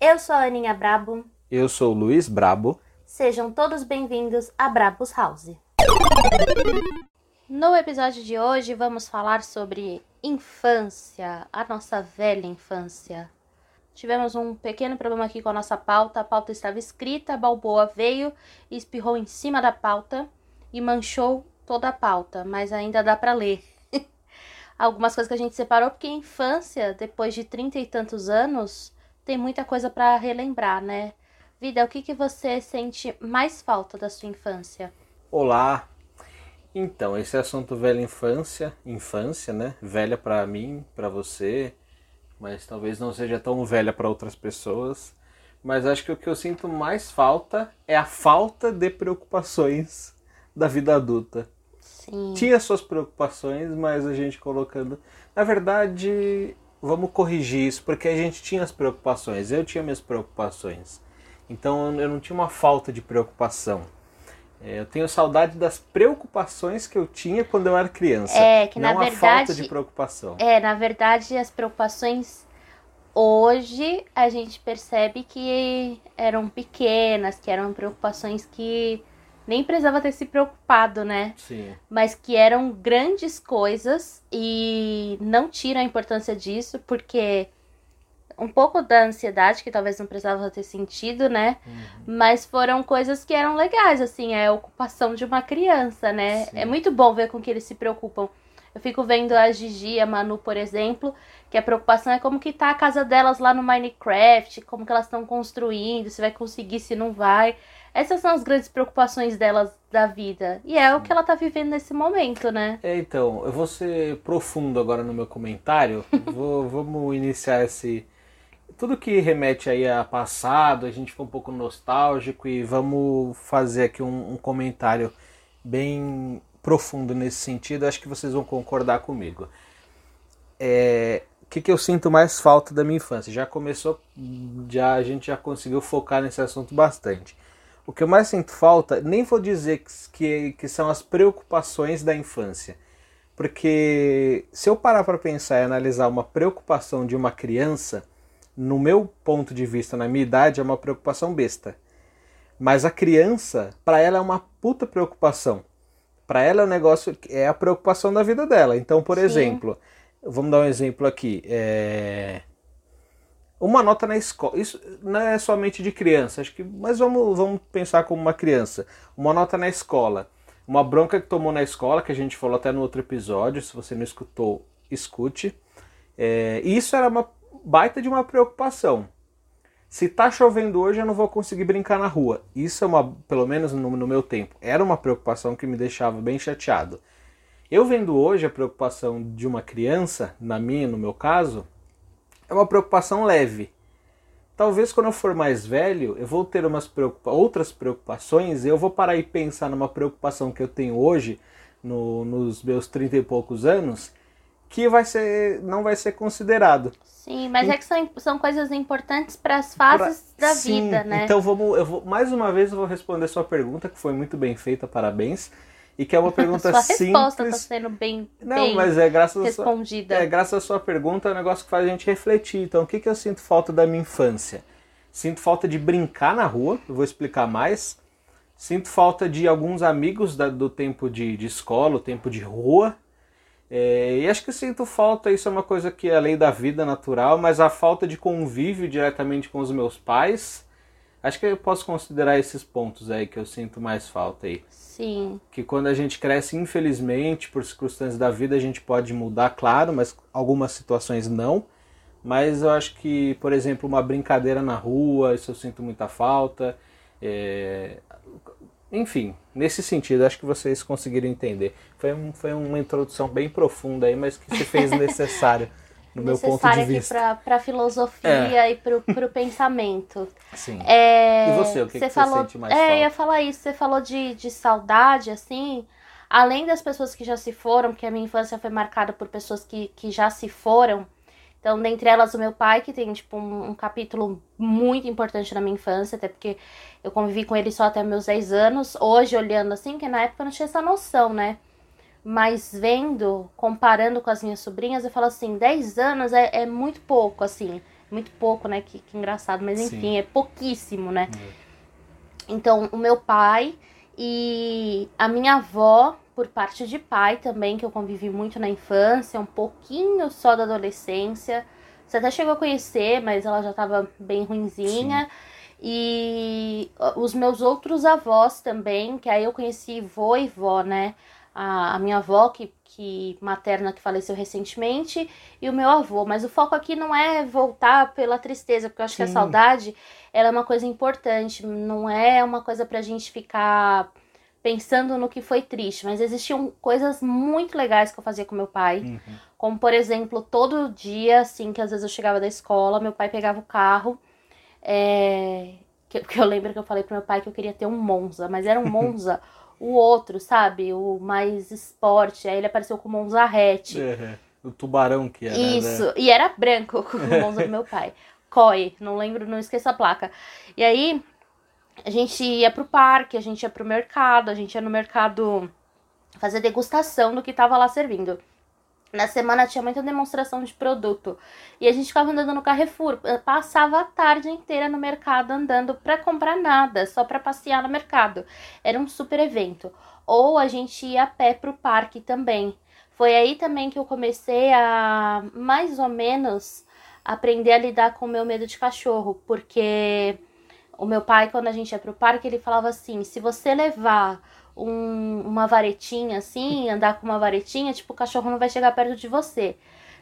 Eu sou a Aninha Brabo. Eu sou o Luiz Brabo. Sejam todos bem-vindos a Brabos House. No episódio de hoje vamos falar sobre infância, a nossa velha infância. Tivemos um pequeno problema aqui com a nossa pauta. A pauta estava escrita, a Balboa veio e espirrou em cima da pauta e manchou toda a pauta, mas ainda dá para ler. Algumas coisas que a gente separou, porque infância, depois de trinta e tantos anos, tem muita coisa para relembrar, né? Vida, o que, que você sente mais falta da sua infância? Olá. Então, esse assunto velha infância, infância, né? Velha para mim, para você, mas talvez não seja tão velha para outras pessoas. Mas acho que o que eu sinto mais falta é a falta de preocupações da vida adulta. Sim. Tinha suas preocupações, mas a gente colocando. Na verdade, vamos corrigir isso, porque a gente tinha as preocupações. Eu tinha minhas preocupações. Então eu não tinha uma falta de preocupação. É, eu tenho saudade das preocupações que eu tinha quando eu era criança. É, que não na verdade. falta de preocupação. É, na verdade, as preocupações hoje a gente percebe que eram pequenas, que eram preocupações que nem precisava ter se preocupado, né? Sim. Mas que eram grandes coisas e não tira a importância disso, porque um pouco da ansiedade, que talvez não precisava ter sentido, né? Uhum. Mas foram coisas que eram legais, assim, é a ocupação de uma criança, né? Sim. É muito bom ver com que eles se preocupam. Eu fico vendo a Gigi e a Manu, por exemplo, que a preocupação é como que tá a casa delas lá no Minecraft, como que elas estão construindo, se vai conseguir, se não vai. Essas são as grandes preocupações delas da vida. E é o que ela tá vivendo nesse momento, né? É, então, eu vou ser profundo agora no meu comentário. vou, vamos iniciar esse. Tudo que remete aí a passado, a gente ficou um pouco nostálgico e vamos fazer aqui um, um comentário bem profundo nesse sentido. Acho que vocês vão concordar comigo. É, o que, que eu sinto mais falta da minha infância? Já começou, já a gente já conseguiu focar nesse assunto bastante. O que eu mais sinto falta, nem vou dizer que, que, são as preocupações da infância. Porque se eu parar para pensar e analisar uma preocupação de uma criança, no meu ponto de vista, na minha idade, é uma preocupação besta. Mas a criança, para ela é uma puta preocupação. Para ela é um negócio, é a preocupação da vida dela. Então, por Sim. exemplo, vamos dar um exemplo aqui. É... Uma nota na escola. Isso não é somente de criança, acho que. Mas vamos, vamos pensar como uma criança. Uma nota na escola. Uma bronca que tomou na escola, que a gente falou até no outro episódio. Se você não escutou, escute. É, isso era uma baita de uma preocupação. Se tá chovendo hoje, eu não vou conseguir brincar na rua. Isso é uma, pelo menos no, no meu tempo, era uma preocupação que me deixava bem chateado. Eu vendo hoje a preocupação de uma criança, na minha, no meu caso, é uma preocupação leve. Talvez quando eu for mais velho, eu vou ter umas preocupa outras preocupações e eu vou parar e pensar numa preocupação que eu tenho hoje, no, nos meus 30 e poucos anos, que vai ser, não vai ser considerado. Sim, mas E- é que são, são coisas importantes para as fases Pra- da Sim, vida, né? Então vamos, eu vou mais uma vez eu vou responder sua pergunta que foi muito bem feita, parabéns, e que é uma pergunta Sua resposta tá simples. sendo bem, Não, bem mas é graças a sua, respondida. é, graças à sua pergunta, é um negócio que faz a gente refletir. Então, o que, que eu sinto falta da minha infância? Sinto falta de brincar na rua, eu vou explicar mais. Sinto falta de alguns amigos da- do tempo de, de escola, o tempo de rua. É, e acho que sinto falta, isso é uma coisa que é a lei da vida natural, mas a falta de convívio diretamente com os meus pais. Acho que eu posso considerar esses pontos aí que eu sinto mais falta aí Sim, que quando a gente cresce, infelizmente, por circunstâncias da vida, a gente pode mudar, claro, mas algumas situações não. Mas eu acho que, por exemplo, uma brincadeira na rua, isso eu sinto muita falta. É, Enfim, nesse sentido, acho que vocês conseguiram entender. Foi, um, foi uma introdução bem profunda aí, mas que se fez necessário no meu ponto de vista. para a filosofia e para o pensamento. Sim. É, E você, o que que você falou, sente mais É, falta? eu ia falar isso. Você falou de, de saudade, assim. Além das pessoas que já se foram, porque a minha infância foi marcada por pessoas que, que já se foram. Então, dentre elas, o meu pai, que tem, tipo, um, um capítulo muito importante na minha infância, até porque eu convivi com ele só até meus 10 anos. Hoje, olhando assim, que na época eu não tinha essa noção, né? Mas vendo, comparando com as minhas sobrinhas, eu falo assim, 10 anos é, é muito pouco, assim. Muito pouco, né? Que, que engraçado, mas enfim, Sim. é pouquíssimo, né? É. Então, o meu pai e a minha avó, por parte de pai também, que eu convivi muito na infância, um pouquinho só da adolescência. Você até chegou a conhecer, mas ela já estava bem ruinzinha. Sim. E os meus outros avós também, que aí eu conheci vô e vó, né? A, a minha avó, que, que materna, que faleceu recentemente, e o meu avô. Mas o foco aqui não é voltar pela tristeza, porque eu acho Sim. que a saudade ela é uma coisa importante, não é uma coisa pra gente ficar pensando no que foi triste, mas existiam coisas muito legais que eu fazia com meu pai, uhum. como por exemplo, todo dia, assim, que às vezes eu chegava da escola, meu pai pegava o carro, é... que, que eu lembro que eu falei pro meu pai que eu queria ter um Monza, mas era um Monza o outro, sabe? O mais esporte. Aí ele apareceu com o Monza hatch. É, o tubarão que era. Isso, né? e era branco com o Monza do meu pai. Koi, não lembro, não esqueço a placa. E aí a gente ia pro parque, a gente ia pro mercado, a gente ia no mercado fazer degustação do que tava lá servindo. Na semana tinha muita demonstração de produto. E a gente ficava andando no Carrefour. Passava a tarde inteira no mercado andando para comprar nada, só para passear no mercado. Era um super evento. Ou a gente ia a pé pro parque também. Foi aí também que eu comecei a mais ou menos aprender a lidar com o meu medo de cachorro, porque o meu pai quando a gente ia pro parque, ele falava assim: "Se você levar um, uma varetinha assim, andar com uma varetinha, tipo, o cachorro não vai chegar perto de você.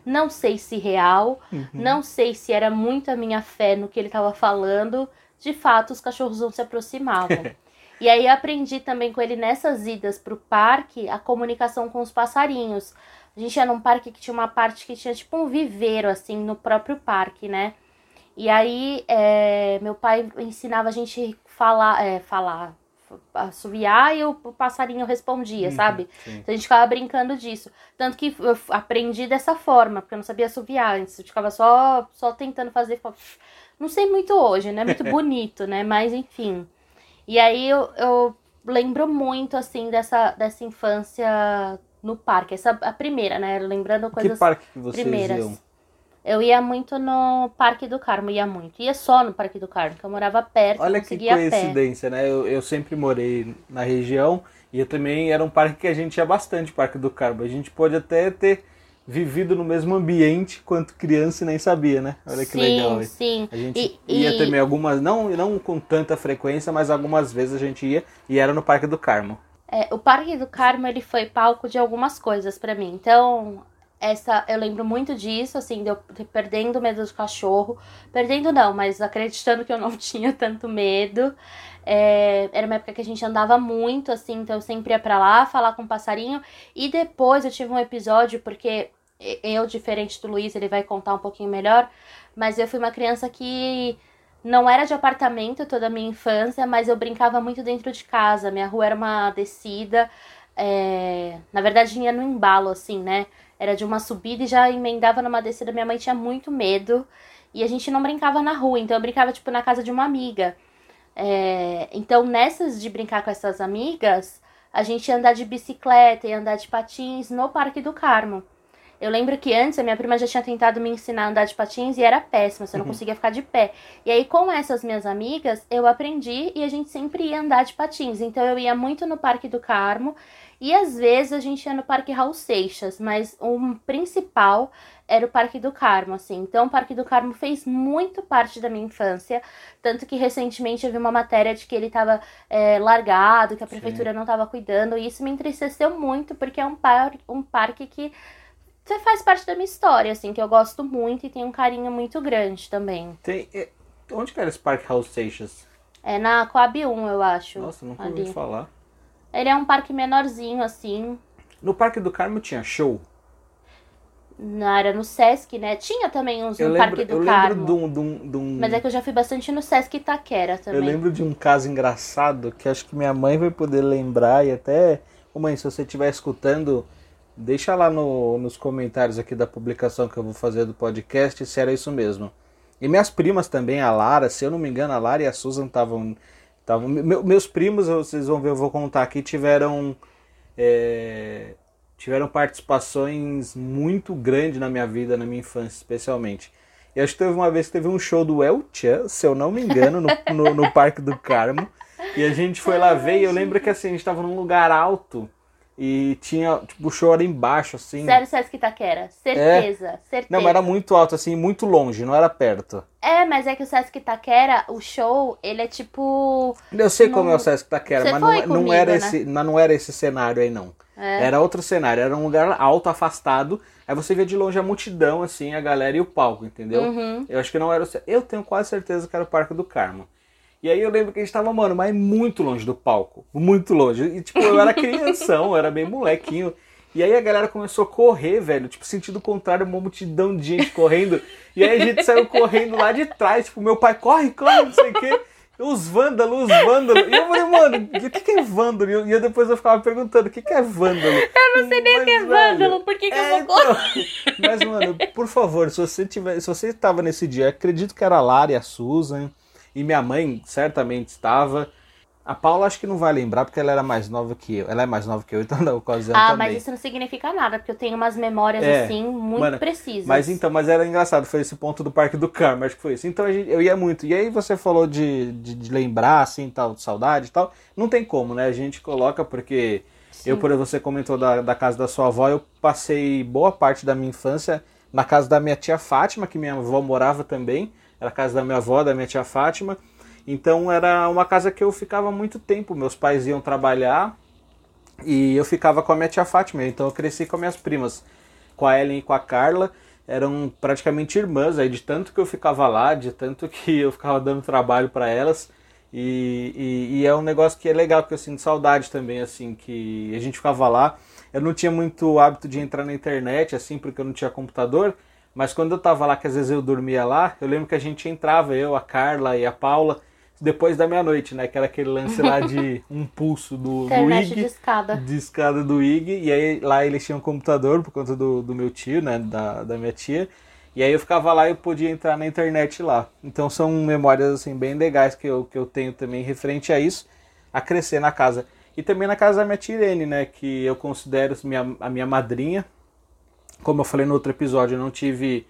Não sei se real, uhum. não sei se era muito a minha fé no que ele estava falando. De fato, os cachorros não se aproximavam. e aí aprendi também com ele nessas idas pro parque a comunicação com os passarinhos. A gente ia num parque que tinha uma parte que tinha tipo um viveiro, assim, no próprio parque, né? E aí, é, meu pai ensinava a gente falar, é, falar, assoviar e o, passarinho respondia, uhum, sabe? Sim. Então a gente ficava brincando disso. Tanto que eu aprendi dessa forma, porque eu não sabia assoviar antes. Eu ficava só, só tentando fazer. Não sei muito hoje, né? Muito bonito, né? Mas enfim. E aí eu, eu lembro muito, assim, dessa, dessa infância no parque. Essa a primeira, né? Lembrando coisas que parque que vocês primeiras. Iam? Eu ia muito no Parque do Carmo, ia muito. Ia só no Parque do Carmo, que eu morava perto. Olha que coincidência, né? Eu, eu sempre morei na região e eu também era um parque que a gente ia bastante, Parque do Carmo. A gente pode até ter vivido no mesmo ambiente quanto criança e nem sabia, né? Olha que sim, legal. Sim, sim. A gente e, ia e... também algumas, não, não com tanta frequência, mas algumas vezes a gente ia e era no Parque do Carmo. É, o Parque do Carmo ele foi palco de algumas coisas para mim. Então, essa eu lembro muito disso, assim, de eu perdendo medo do cachorro. Perdendo não, mas acreditando que eu não tinha tanto medo. É, era uma época que a gente andava muito, assim, então eu sempre ia pra lá falar com o passarinho. E depois eu tive um episódio, porque eu, diferente do Luiz, ele vai contar um pouquinho melhor, mas eu fui uma criança que não era de apartamento toda a minha infância, mas eu brincava muito dentro de casa. Minha rua era uma descida. É... Na verdade, vinha no embalo, assim, né? Era de uma subida e já emendava numa descida. Minha mãe tinha muito medo. E a gente não brincava na rua, então eu brincava, tipo, na casa de uma amiga. É, então, nessas de brincar com essas amigas, a gente ia andar de bicicleta e andar de patins no Parque do Carmo. Eu lembro que antes a minha prima já tinha tentado me ensinar a andar de patins e era péssima, você não uhum. conseguia ficar de pé. E aí, com essas minhas amigas, eu aprendi e a gente sempre ia andar de patins. Então, eu ia muito no Parque do Carmo e às vezes a gente ia no Parque Raul Seixas, mas o principal era o Parque do Carmo, assim. Então, o Parque do Carmo fez muito parte da minha infância. Tanto que recentemente eu vi uma matéria de que ele estava é, largado, que a prefeitura Sim. não estava cuidando. E isso me entristeceu muito, porque é um, par um parque que faz parte da minha história, assim, que eu gosto muito e tem um carinho muito grande também. Tem. É, onde que era esse Parque Raul Seixas? É na Coab 1, eu acho. Nossa, nunca ali. ouvi falar. Ele é um parque menorzinho, assim. No Parque do Carmo tinha show? Na área no Sesc, né? Tinha também uns eu no lembro, Parque do eu Carmo. Lembro de um, de, um, de um... Mas é que eu já fui bastante no Sesc Itaquera também. Eu lembro de um caso engraçado que acho que minha mãe vai poder lembrar e até... Ô mãe, se você estiver escutando, deixa lá no, nos comentários aqui da publicação que eu vou fazer do podcast se era isso mesmo. E minhas primas também, a Lara, se eu não me engano, a Lara e a Susan estavam Tá, meus primos, vocês vão ver, eu vou contar aqui, tiveram. É, tiveram participações muito grandes na minha vida, na minha infância especialmente. E acho que teve uma vez que teve um show do El Chan, se eu não me engano, no, no, no Parque do Carmo. E a gente foi lá ver e eu lembro que assim, a gente tava num lugar alto e tinha, tipo, o show era embaixo, assim. Sério, Sesc Itaquera. Certeza, é. certeza. Não, mas era muito alto, assim, muito longe, não era perto. É, mas é que o Sesc Itaquera, o show, ele é tipo. Eu sei como é o Sesc Itaquera, mas não, comigo, não, era né? esse, não era esse cenário aí, não. É. Era outro cenário, era um lugar alto, afastado. Aí você via de longe a multidão, assim, a galera e o palco, entendeu? Uhum. Eu acho que não era o. Eu tenho quase certeza que era o Parque do Carmo. E aí eu lembro que a gente tava, mano, mas muito longe do palco. Muito longe. E tipo, eu era crianção, eu era bem molequinho. E aí a galera começou a correr, velho, tipo, sentido contrário, uma multidão de gente correndo. E aí a gente saiu correndo lá de trás, tipo, meu pai corre, corre, não sei o quê. Os vândalos, os vândalos. E eu falei, mano, o que, que é vândalo? E eu depois eu ficava perguntando, o que, que é vândalo? Eu não sei nem o que é vândalo, por que, que é, eu vou então... Mas, mano, por favor, se você tiver, se você estava nesse dia, acredito que era a Lara e a Susan e minha mãe certamente estava. A Paula acho que não vai lembrar porque ela era mais nova que eu. Ela é mais nova que eu, então na ocasião ah, também. mas isso não significa nada, porque eu tenho umas memórias é, assim muito mano, precisas. Mas então, mas era engraçado, foi esse ponto do Parque do Carmo, acho que foi isso. Então gente, eu ia muito. E aí você falou de, de, de, lembrar, assim, tal, de saudade e tal. Não tem como, né? A gente coloca porque Sim. eu, por você comentou da, da casa da sua avó, eu passei boa parte da minha infância na casa da minha tia Fátima, que minha avó morava também. Era a casa da minha avó, da minha tia Fátima. Então era uma casa que eu ficava muito tempo. Meus pais iam trabalhar e eu ficava com a minha tia Fátima. Então eu cresci com minhas primas, com a Ellen e com a Carla. Eram praticamente irmãs, aí de tanto que eu ficava lá, de tanto que eu ficava dando trabalho para elas. E, e, e, é um negócio que é legal, que eu sinto saudade também, assim, que a gente ficava lá. Eu não tinha muito hábito de entrar na internet, assim, porque eu não tinha computador. Mas quando eu tava lá, que às vezes eu dormia lá, eu lembro que a gente entrava, eu, a Carla e a Paula, depois da meia-noite, né? Que era aquele lance lá de um pulso do, do IG. de escada. De escada do IG. E aí lá eles tinham um computador por conta do, do meu tio, né? Da, da minha tia. E aí eu ficava lá e eu podia entrar na internet lá. Então são memórias assim bem legais que eu, que eu tenho também referente a isso, a crescer na casa. E também na casa da minha tia Irene, né? Que eu considero minha, a minha madrinha. Como eu falei no outro episódio, eu não tive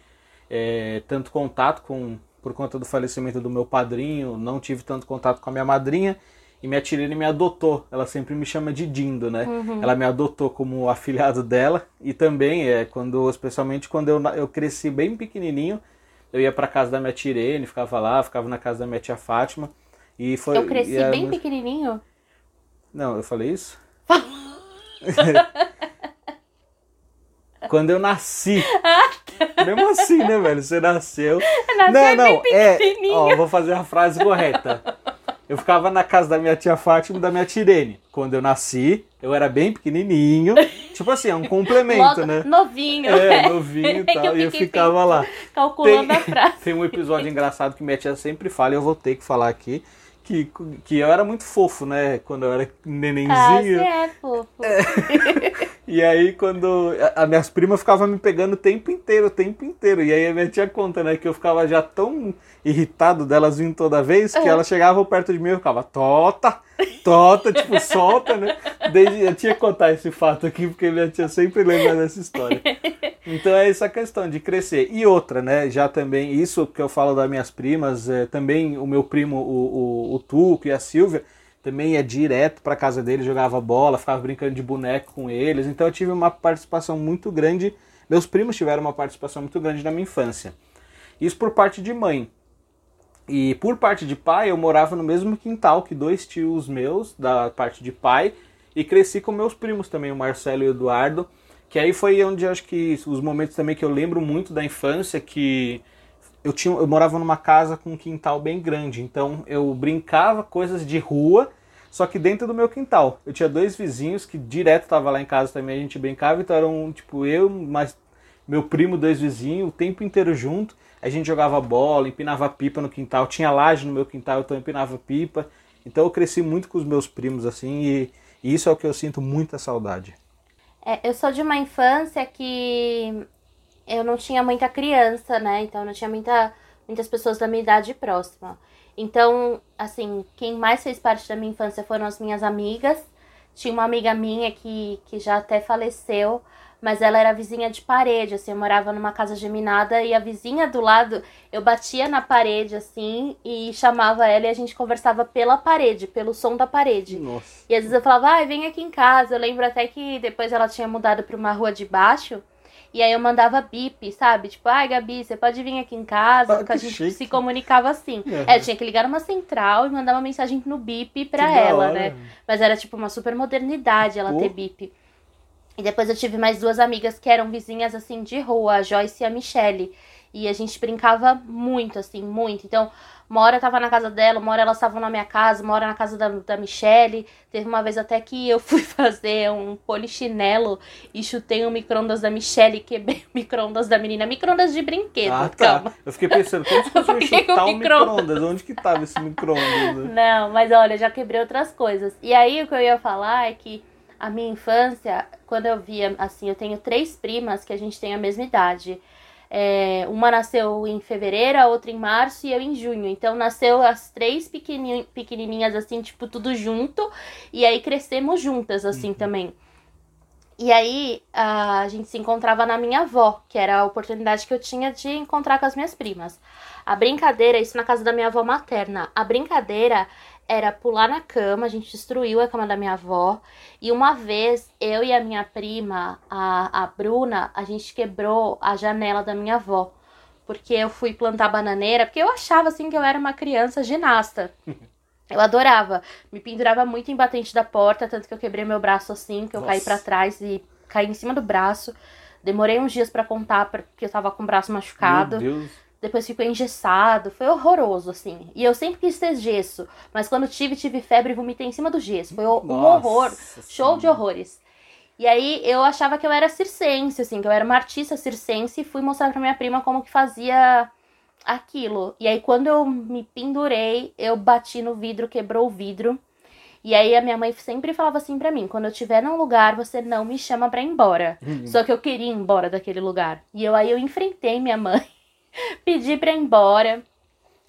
é, tanto contato com, por conta do falecimento do meu padrinho, não tive tanto contato com a minha madrinha. E minha tia me adotou, ela sempre me chama de Dindo, né? Uhum. Ela me adotou como afilhado dela e também é quando, especialmente quando eu, eu cresci bem pequenininho, eu ia para casa da minha tia Irene, ficava lá, ficava na casa da minha tia Fátima e foi. Eu cresci bem muito... pequenininho. Não, eu falei isso. quando eu nasci. Mesmo assim, né, velho? Você nasceu. Nasceu não, não, é. Ó, vou fazer a frase correta. Eu ficava na casa da minha tia Fátima e da minha tia Irene. Quando eu nasci, eu era bem pequenininho. Tipo assim, é um complemento, Logo, né? Novinho. É, novinho e tal. Eu e eu ficava lá. Calculando tem, a frase. Tem um episódio engraçado que minha tia sempre fala e eu vou ter que falar aqui que, que eu era muito fofo, né? Quando eu era nenenzinho. Ah, você é fofo. É. e aí, quando. As minhas primas ficavam me pegando o tempo inteiro, o tempo inteiro. E aí a minha tia conta, né? Que eu ficava já tão irritado delas vindo toda vez que uhum. elas chegavam perto de mim e eu ficava, tota, tota, tipo, solta, né? Desde, eu tinha que contar esse fato aqui, porque minha tia sempre lembra dessa história. Então é essa questão de crescer. E outra, né? Já também, isso que eu falo das minhas primas, é, também o meu primo, o, o, o Tuco e a Silvia, também é direto para casa dele, jogava bola, ficava brincando de boneco com eles. Então eu tive uma participação muito grande. Meus primos tiveram uma participação muito grande na minha infância. Isso por parte de mãe. E por parte de pai, eu morava no mesmo quintal que dois tios meus, da parte de pai, e cresci com meus primos também, o Marcelo e o Eduardo. Que aí foi onde acho que os momentos também que eu lembro muito da infância, que eu, tinha, eu morava numa casa com um quintal bem grande, então eu brincava coisas de rua, só que dentro do meu quintal. Eu tinha dois vizinhos que direto tava lá em casa também, a gente brincava, então eram tipo eu, mais meu primo, dois vizinhos, o tempo inteiro junto. A gente jogava bola, empinava pipa no quintal, tinha laje no meu quintal, então eu empinava pipa. Então eu cresci muito com os meus primos assim, e, e isso é o que eu sinto muita saudade. É, eu sou de uma infância que eu não tinha muita criança, né? Então não tinha muita, muitas pessoas da minha idade próxima. Então, assim, quem mais fez parte da minha infância foram as minhas amigas, Tinha uma amiga minha que, que já até faleceu, mas ela era vizinha de parede, assim, eu morava numa casa geminada e a vizinha do lado, eu batia na parede, assim, e chamava ela e a gente conversava pela parede, pelo som da parede. Nossa. E às vezes eu falava, ai, vem aqui em casa. Eu lembro até que depois ela tinha mudado pra uma rua de baixo. E aí eu mandava bip, sabe? Tipo, ai, Gabi, você pode vir aqui em casa, Ah, porque a gente chique. se comunicava assim. Uhum. É, eu tinha que ligar numa central e mandar uma mensagem no bip pra Que ela, né? Mas era tipo uma super modernidade ela ter bip. E depois eu tive mais duas amigas que eram vizinhas assim de rua, a Joyce e a Michelle. E a gente brincava muito, assim, muito. Então, uma hora eu tava na casa dela, uma hora elas estavam na minha casa, uma hora na casa da, da Michelle. Teve uma vez até que eu fui fazer um polichinelo e chutei o micro-ondas da Michelle e quebrei o micro-ondas da menina. Micro-ondas de brinquedo, Ah, tá. calma. Eu fiquei pensando, como você conseguiu chutar o um micro-ondas? Onde que tava esse micro-ondas? né? Não, mas olha, eu já quebrei outras coisas. E aí o que eu ia falar é que a minha infância, quando eu via, assim, eu tenho três primas que a gente tem a mesma idade. É, uma nasceu em fevereiro, a outra em março e eu em junho. Então nasceu as três pequeni- pequenininhas, assim, tipo, tudo junto. E aí crescemos juntas, assim, também. E aí a gente se encontrava na minha avó, que era a oportunidade que eu tinha de encontrar com as minhas primas. A brincadeira, isso na casa da minha avó materna. A brincadeira era pular na cama, a gente destruiu a cama da minha avó. E uma vez, eu e a minha prima, a, a Bruna, a gente quebrou a janela da minha avó. Porque eu fui plantar bananeira, porque eu achava assim que eu era uma criança ginasta. Eu adorava. Me pendurava muito em batente da porta, tanto que eu quebrei meu braço assim, que eu caí Nossa. pra trás e caí em cima do braço. Demorei uns dias pra contar, porque eu tava com o braço machucado. Meu Deus. Depois ficou engessado. Foi horroroso, assim. E eu sempre quis ter gesso. Mas quando tive, tive febre e vomitei em cima do gesso. Foi um Nossa horror. Show de Senhora. horrores. E aí eu achava que eu era circense, assim, que eu era uma artista circense e fui mostrar pra minha prima como que fazia aquilo. E aí quando eu me pendurei, eu bati no vidro, quebrou o vidro. E aí a minha mãe sempre falava assim pra mim, quando eu estiver num lugar, você não me chama pra ir embora. Uhum. Só que eu queria ir embora daquele lugar. E eu aí eu enfrentei minha mãe, pedi pra ir embora.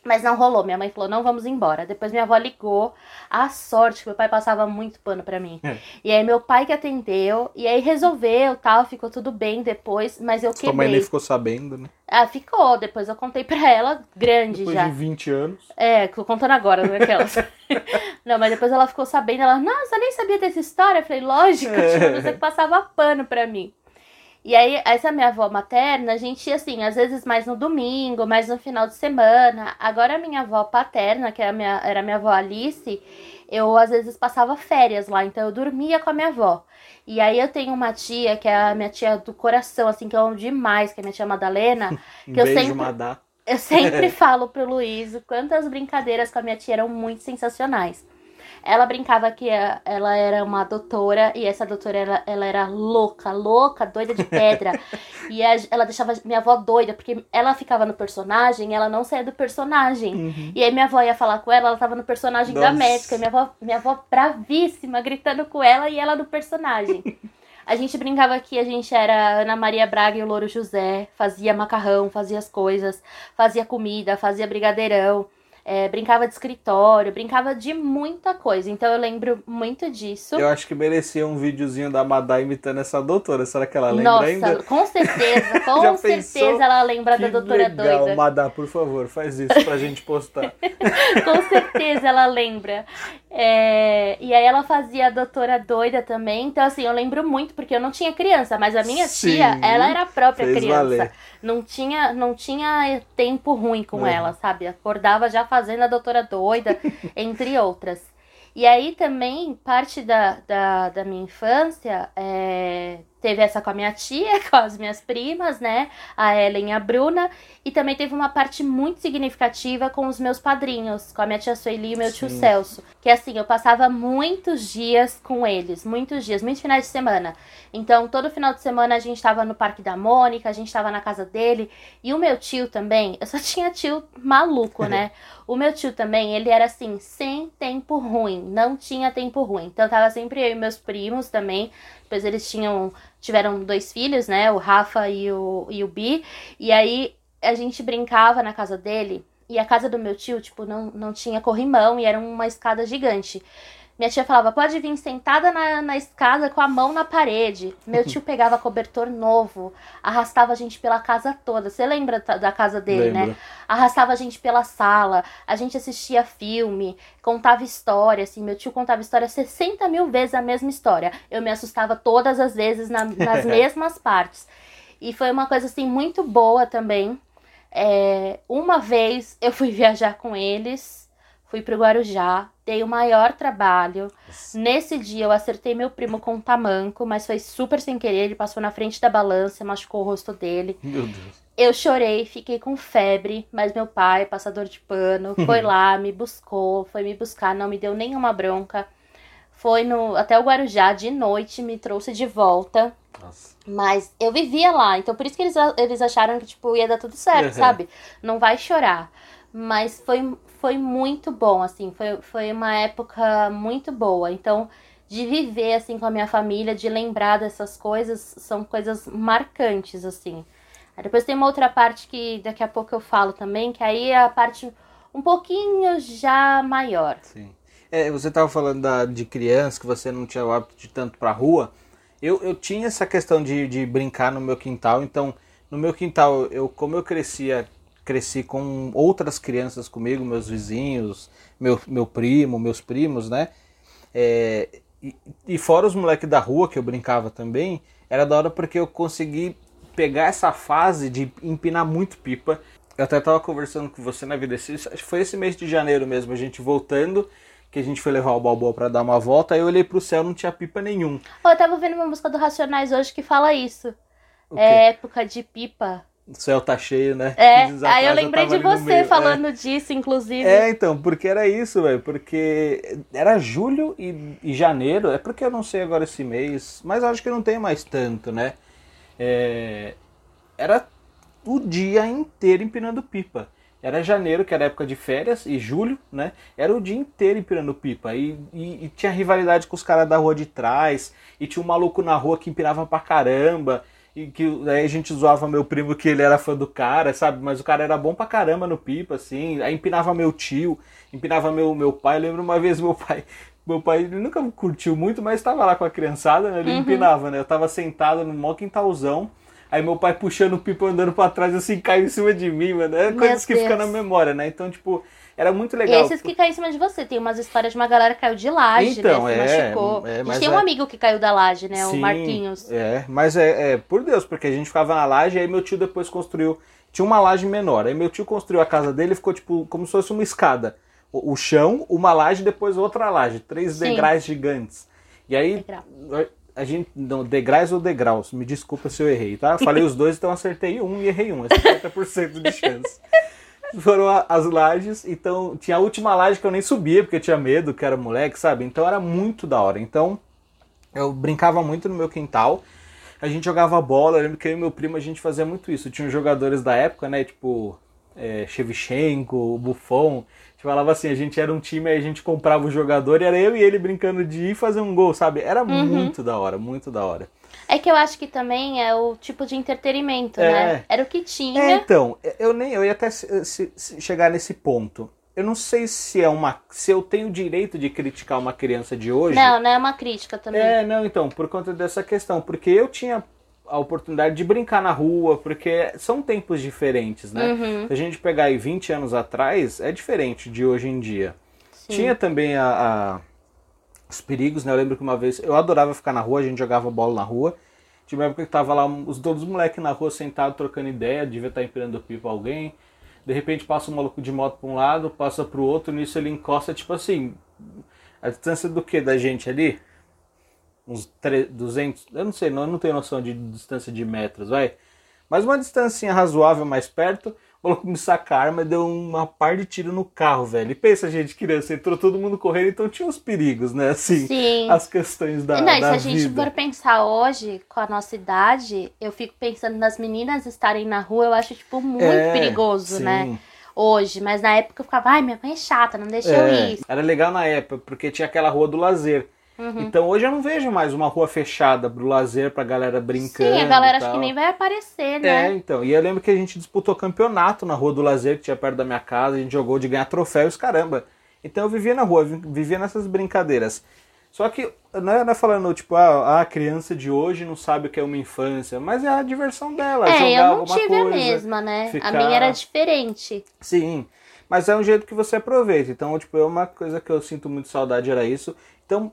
Mas não rolou. Minha mãe falou: não vamos embora. Depois minha avó ligou. A sorte que meu pai passava muito pano pra mim. É. E aí meu pai que atendeu. E aí resolveu tal. Ficou tudo bem depois. Mas eu Sua mãe nem ficou sabendo, né? Ah, ficou. Depois eu contei pra ela, grande Depois já. de 20 anos. É, tô contando agora, não é aquelas. não, mas depois ela ficou sabendo, ela, nossa, eu nem sabia dessa história. Eu falei, lógico, É. tinha você que passava pano pra mim. E aí, essa minha avó materna, a gente ia assim, às vezes mais no domingo, mais no final de semana. Agora a minha avó paterna, que é a minha, era a minha avó Alice, eu às vezes passava férias lá, então eu dormia com a minha avó. E aí eu tenho uma tia, que é a minha tia do coração, assim, que eu amo demais, que é a minha tia Madalena. Um Que eu beijo, sempre- Madá. Eu sempre falo pro Luiz o quantas brincadeiras com a minha tia eram muito sensacionais. Ela brincava que a- ela era uma doutora e essa doutora ela, ela era louca, louca, doida de pedra. e a- ela deixava minha avó doida, porque ela ficava no personagem ela não saía do personagem. Uhum. E aí minha avó ia falar com ela, ela tava no personagem da Nossa. médica. E minha avó, minha avó bravíssima, gritando com ela e ela no personagem. A gente brincava que a gente era Ana Maria Braga e o Louro José, fazia macarrão, fazia as coisas, fazia comida, fazia brigadeirão, é, brincava de escritório, brincava de muita coisa. Então eu lembro muito disso. Eu acho que merecia um videozinho da Madá imitando essa doutora. Será que ela lembra Nossa, ainda? com certeza, com certeza ela lembra da doutora legal, doida. Madá, por favor, faz isso pra gente postar. Com certeza ela lembra. É, e aí ela fazia a doutora doida também. Então, assim, eu lembro muito, porque eu não tinha criança, mas a minha Sim, tia, ela era a própria criança. valer. Não tinha, não tinha tempo ruim com Uhum. ela, sabe? Acordava já fazendo a doutora doida, entre outras. E aí também, parte da, da, da minha infância, é, teve essa com a minha tia, com as minhas primas, né? A Ellen e a Bruna. E também teve uma parte muito significativa com os meus padrinhos, com a minha tia Sueli e o meu tio Sim. Celso. Que assim, eu passava muitos dias com eles, muitos dias, muitos finais de semana. Então, todo final de semana a gente tava no Parque da Mônica, a gente tava na casa dele. E o meu tio também, eu só tinha tio maluco, né? O meu tio também, ele era assim, sem tempo ruim, não tinha tempo ruim. Então tava sempre eu e meus primos também. Depois eles tinham, tiveram dois filhos, né? O Rafa e o, e o Bi. E aí a gente brincava na casa dele. E a casa do meu tio, tipo, não, não tinha corrimão e era uma escada gigante. Minha tia falava, pode vir sentada na, na escada com a mão na parede. Meu tio pegava cobertor novo, arrastava a gente pela casa toda. Você lembra da casa dele, né? Lembro. né? Arrastava a gente pela sala, a gente assistia filme, contava história, assim. Meu tio contava história 60 mil vezes a mesma história. Eu me assustava todas as vezes na, nas mesmas partes. E foi uma coisa, assim, muito boa também. É, uma vez eu fui viajar com eles, fui pro Guarujá, dei o maior trabalho. Nesse dia eu acertei meu primo com um tamanco, mas foi super sem querer. Ele passou na frente da balança, machucou o rosto dele. Meu Deus. Eu chorei, fiquei com febre, mas meu pai, passador de pano, foi lá, me buscou, foi me buscar, não me deu nenhuma bronca. Foi no, até o Guarujá de noite, me trouxe de volta. Nossa. Mas eu vivia lá, então por isso que eles, eles acharam que, tipo, ia dar tudo certo, Uhum. sabe? Não vai chorar. Mas foi, foi muito bom, assim, foi, foi uma época muito boa. Então, de viver, assim, com a minha família, de lembrar dessas coisas, são coisas marcantes, assim. Aí depois tem uma outra parte que daqui a pouco eu falo também, que aí é a parte um pouquinho já maior. Sim. É, você estava falando da, de criança, que você não tinha o hábito de tanto pra rua. Eu, eu tinha essa questão de, de brincar no meu quintal, então no meu quintal, eu como eu crescia, cresci com outras crianças comigo, meus vizinhos, meu, meu primo, meus primos, né? É, e, e fora os moleques da rua que eu brincava também, era da hora porque eu consegui pegar essa fase de empinar muito pipa. Eu até tava conversando com você na vida, esse- acho que foi esse mês de janeiro mesmo, a gente voltando, que a gente foi levar o Balboa pra dar uma volta, aí eu olhei pro céu, não tinha pipa nenhum. Eu tava ouvindo uma música do Racionais hoje que fala isso. É época de pipa. O céu tá cheio, né? É, 15 aí eu lembrei tava de você é. falando disso, inclusive. É, então, porque era isso, velho. Porque era julho e, e janeiro. É porque eu não sei agora esse mês, mas eu acho que não tem mais tanto, né? É, era o dia inteiro empinando pipa. Era janeiro, que era época de férias, e julho, né? Era o dia inteiro empinando pipa. E, e- e tinha rivalidade com os caras da rua de trás. E tinha um maluco na rua que empinava pra caramba. E que aí a gente zoava meu primo que ele era fã do cara, sabe? Mas o cara era bom pra caramba no pipa, assim. Aí empinava meu tio, empinava meu, meu pai. Eu lembro uma vez meu pai. Meu pai ele nunca curtiu muito, mas estava lá com a criançada, né? Ele empinava, né? Eu tava sentado no mó quintalzão. Aí meu pai puxando o pipa andando pra trás, assim, caiu em cima de mim, mano. É coisas que ficam na memória, né? Então, tipo, era muito E legal. esses que caem em cima de você. Tem umas histórias de uma galera que caiu de laje, Então, né? Se é, machucou. é, a gente tem um é- amigo que caiu da laje, né? Sim, o Marquinhos. É, mas é, é, por Deus, porque a gente ficava na laje, aí meu tio depois construiu. Tinha uma laje menor. Aí meu tio construiu a casa dele e ficou tipo como se fosse uma escada. O, o chão, uma laje, depois outra laje. Três Sim. degraus gigantes. E aí. Degrau. A gente. Não, degraus ou degraus? Me desculpa se eu errei, tá? Falei os dois, então acertei um e errei um. É 50% de chance. Foram as lajes, então tinha a última laje que eu nem subia, porque eu tinha medo, que era moleque, sabe? Então era muito da hora. Então eu brincava muito no meu quintal. A gente jogava bola, eu lembro que eu e meu primo a gente fazia muito isso. Tinha uns jogadores da época, né? Tipo, é, Shevchenko, Buffon. A gente falava assim, a gente era um time, aí a gente comprava o jogador e era eu e ele brincando de ir fazer um gol, sabe? Era Uhum. muito da hora, muito da hora. É que eu acho que também é o tipo de entretenimento, É. né? Era o que tinha. É, então, eu nem eu ia até se- se- chegar nesse ponto. Eu não sei se é uma se eu tenho o direito de criticar uma criança de hoje. Não, não é uma crítica também. É, não, então, por conta dessa questão, porque eu tinha a oportunidade de brincar na rua, porque são tempos diferentes, né? Uhum. Se a gente pegar aí 20 anos atrás, é diferente de hoje em dia. Sim. Tinha também a, a- os perigos, né? Eu lembro que uma vez eu adorava ficar na rua, a gente jogava bola na rua. Tinha uma época que tava lá os os moleques na rua sentados trocando ideia, devia estar empinando pipa alguém. De repente passa um maluco de moto pra um lado, passa pro outro, nisso ele encosta, tipo assim, a distância do que da gente ali? Uns tre- 200, eu não sei, não, eu não tenho noção de distância de metros, vai. Mas uma distância razoável mais perto, o maluco me saca a arma e deu uma par de tiro no carro, velho. E pensa, gente, criança, entrou todo mundo correndo, então tinha os perigos, né? Assim, Sim. as questões da, não, e se da a gente vida. for pensar hoje, com a nossa idade, eu fico pensando nas meninas estarem na rua, eu acho, tipo, muito É, perigoso, sim. né? Hoje. Mas na época eu ficava, ai, minha mãe é chata, não deixa eu É, ir. era legal na época, porque tinha aquela rua do lazer. Uhum. Então hoje eu não vejo mais uma rua fechada pro lazer, pra galera brincando. Sim, a galera acho que nem vai aparecer, É, né? então. E eu lembro que a gente disputou campeonato na Rua do Lazer, que tinha perto da minha casa. A gente jogou de ganhar troféus, caramba. Então eu vivia na rua, vivia nessas brincadeiras. Só que não é, não é falando, tipo, ah, a criança de hoje não sabe o que é uma infância, mas é a diversão dela. É, jogar eu não tive coisa, a mesma, né? ficar- A minha era diferente. Sim, mas é um jeito que você aproveita. Então, tipo, é uma coisa que eu sinto muito saudade era isso. Então,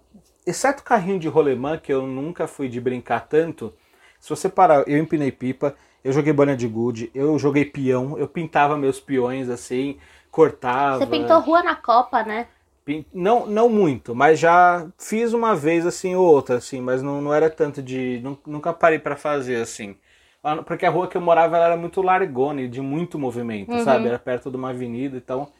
exceto carrinho de rolemã, que eu nunca fui de brincar tanto, se você parar, eu empinei pipa, eu joguei bolinha de gude, eu joguei peão, eu pintava meus peões assim, cortava. Você pintou rua na Copa, né? Não, não muito, mas já fiz uma vez assim ou outra, assim, mas não, não era tanto de. nu- Nunca parei pra fazer assim. Ah, Porque a rua que eu morava era muito largona e de muito movimento, sabe? Era perto de uma avenida, então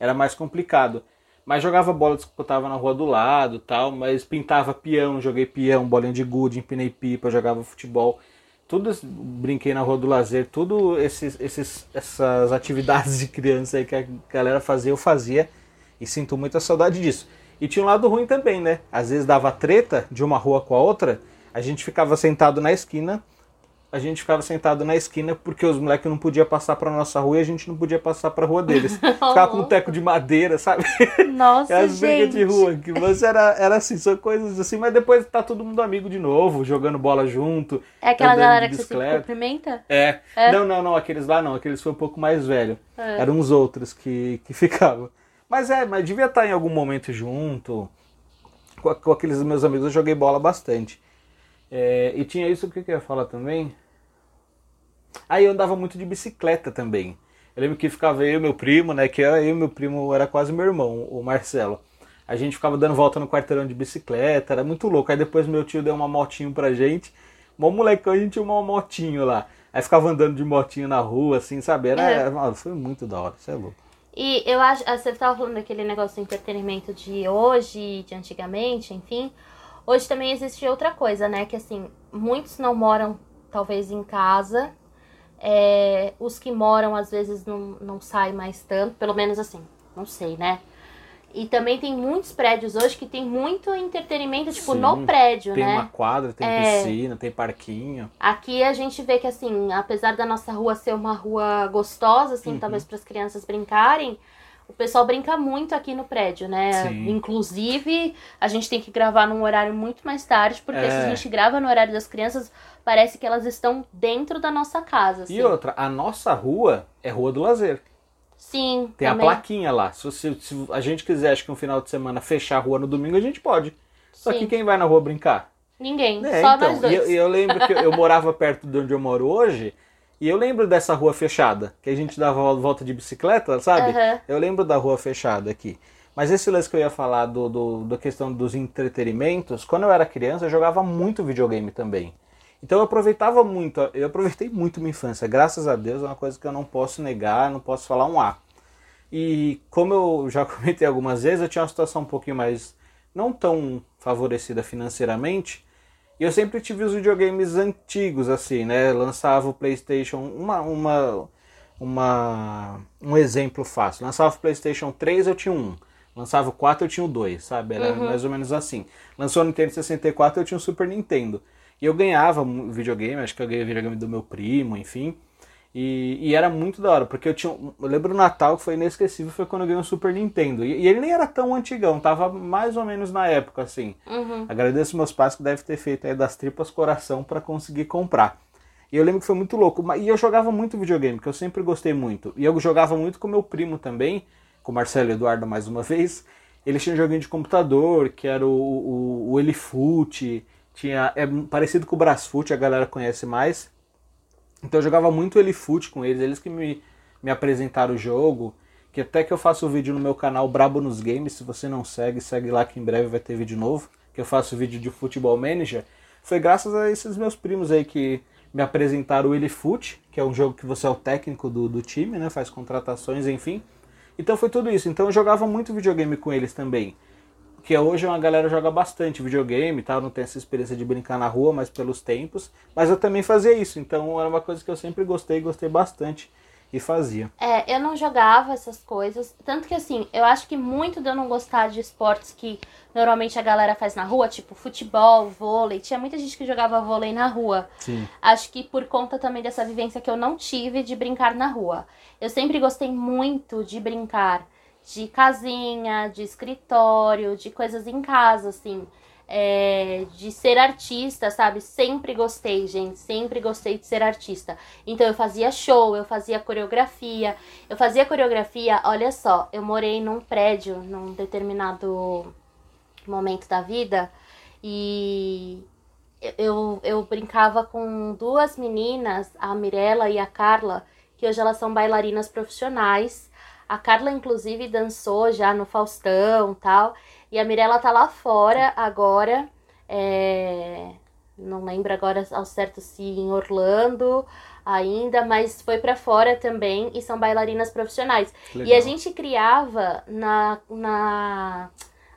era mais complicado. Mas jogava bola, disputava na rua do lado tal, mas pintava peão, joguei peão, bolinha de gude, empinei pipa, jogava futebol. Tudo brinquei na rua do lazer, tudo esses, esses, essas atividades de criança aí que a galera fazia, eu fazia. E sinto muita saudade disso. E tinha um lado ruim também, né? Às vezes dava treta de uma rua com a outra, a gente ficava sentado na esquina, a gente ficava sentado na esquina porque os moleques não podiam passar pra nossa rua e a gente não podia passar pra rua deles. Ficava com um teco de madeira, sabe? Nossa, as brigas gente. de rua, que você era, era assim, são coisas assim, mas depois tá todo mundo amigo de novo, jogando bola junto. É aquela galera que você cumprimenta? É. É? Não, não, não, aqueles lá não, aqueles foi um pouco mais velho. É. Eram uns outros que, que ficavam. Mas é, mas devia estar em algum momento junto. Com, com aqueles meus amigos eu joguei bola bastante. É, e tinha isso, o que, que eu ia falar também? Aí eu andava muito de bicicleta também. Eu lembro que ficava eu e meu primo, né? Que era eu e meu primo, era quase meu irmão, o Marcelo. A gente ficava dando volta no quarteirão de bicicleta, era muito louco. Aí depois meu tio deu uma motinho pra gente. Mó molecão, a gente tinha uma motinho lá. Aí ficava andando de motinho na rua, assim, sabe? Era, É. era- foi muito da hora, isso é louco. E eu acho, ah, você estava falando daquele negócio do entretenimento de hoje, de antigamente, enfim. Hoje também existe outra coisa, né? Que assim, muitos não moram talvez em casa. É, os que moram às vezes não, não saem mais tanto, pelo menos assim, não sei, né? E também tem muitos prédios hoje que tem muito entretenimento, tipo, Sim, no prédio, Tem né? uma quadra, tem É. piscina, tem parquinho. Aqui a gente vê que, assim, apesar da nossa rua ser uma rua gostosa, assim, Uhum. talvez para as crianças brincarem, o pessoal brinca muito aqui no prédio, né? Sim. Inclusive, a gente tem que gravar num horário muito mais tarde, porque se É. a gente grava no horário das crianças, parece que elas estão dentro da nossa casa, assim. E outra, a nossa rua é Rua do Lazer. Sim, Tem também. a plaquinha lá. Se, você- se a gente quiser, acho que um final de semana, fechar a rua no domingo, a gente pode. Só Sim. que quem vai na rua brincar? Ninguém, É, só então, nós dois. E eu, eu lembro que eu, eu morava perto de onde eu moro hoje, e eu lembro dessa rua fechada, que a gente dava vol- volta de bicicleta, sabe? Aham. Eu lembro da rua fechada aqui. Mas esse lance que eu ia falar do, do, da questão dos entretenimentos, quando eu era criança, eu jogava muito videogame também. Então eu aproveitava muito, eu aproveitei muito minha infância, graças a Deus, é uma coisa que eu não posso negar, não posso falar um A. E como eu já comentei algumas vezes, eu tinha uma situação um pouquinho mais não tão favorecida financeiramente. E eu sempre tive os videogames antigos, assim, né? Lançava o PlayStation. Uma, uma, uma, um exemplo fácil. Lançava o PlayStation 3, eu tinha um. Lançava o 4, eu tinha o 2, sabe? Era mais ou menos assim. Lançou o Nintendo 64, eu tinha o Super Nintendo. E eu ganhava videogame, acho que eu ganhei o videogame do meu primo, enfim. E, e era muito da hora, porque eu tinha. um- Eu lembro o Natal que foi inesquecível, foi quando eu ganhei um Super Nintendo. E, e ele nem era tão antigão, tava mais ou menos na época, assim. Uhum. Agradeço meus pais que devem ter feito aí das tripas coração para conseguir comprar. E eu lembro que foi muito louco. E eu jogava muito videogame, que eu sempre gostei muito. E eu jogava muito com meu primo também, com o Marcelo Eduardo mais uma vez. Ele tinha um joguinho de computador, que era o, o, o Elifute, tinha, é parecido com o Brasfoot, a galera conhece mais. Então eu jogava muito Elifute com eles, eles que me, me apresentaram o jogo. Que até que eu faço vídeo no meu canal Brabo nos Games, se você não segue, segue lá que em breve vai ter vídeo novo. Que eu faço vídeo de futebol manager. Foi graças a esses meus primos aí que me apresentaram o Elifute, que é um jogo que você é o técnico do, do time, né? Faz contratações, enfim. Então foi tudo isso. Então eu jogava muito videogame com eles também. Que hoje uma galera joga bastante videogame e tal, não tem essa experiência de brincar na rua, mas pelos tempos. Mas eu também fazia isso, então era uma coisa que eu sempre gostei, gostei bastante e fazia. É, eu não jogava essas coisas. Tanto que assim, eu acho que muito de eu não gostar de esportes que normalmente a galera faz na rua, tipo futebol, vôlei. Tinha muita gente que jogava vôlei na rua. Sim. Acho que por conta também dessa vivência que eu não tive de brincar na rua. Eu sempre gostei muito de brincar de casinha, de escritório, de coisas em casa, assim. É, de ser artista, sabe? Sempre gostei, gente. Sempre gostei de ser artista. Então eu fazia show, eu fazia coreografia. Eu fazia coreografia, olha só, eu morei num prédio num determinado momento da vida e eu, eu brincava com duas meninas, a Mirella e a Carla, que hoje elas são bailarinas profissionais. A Carla, inclusive, dançou já no Faustão tal. E a Mirella tá lá fora agora. É... Não lembro agora ao certo se em Orlando ainda, mas foi para fora também e são bailarinas profissionais. Legal. E a gente criava na, na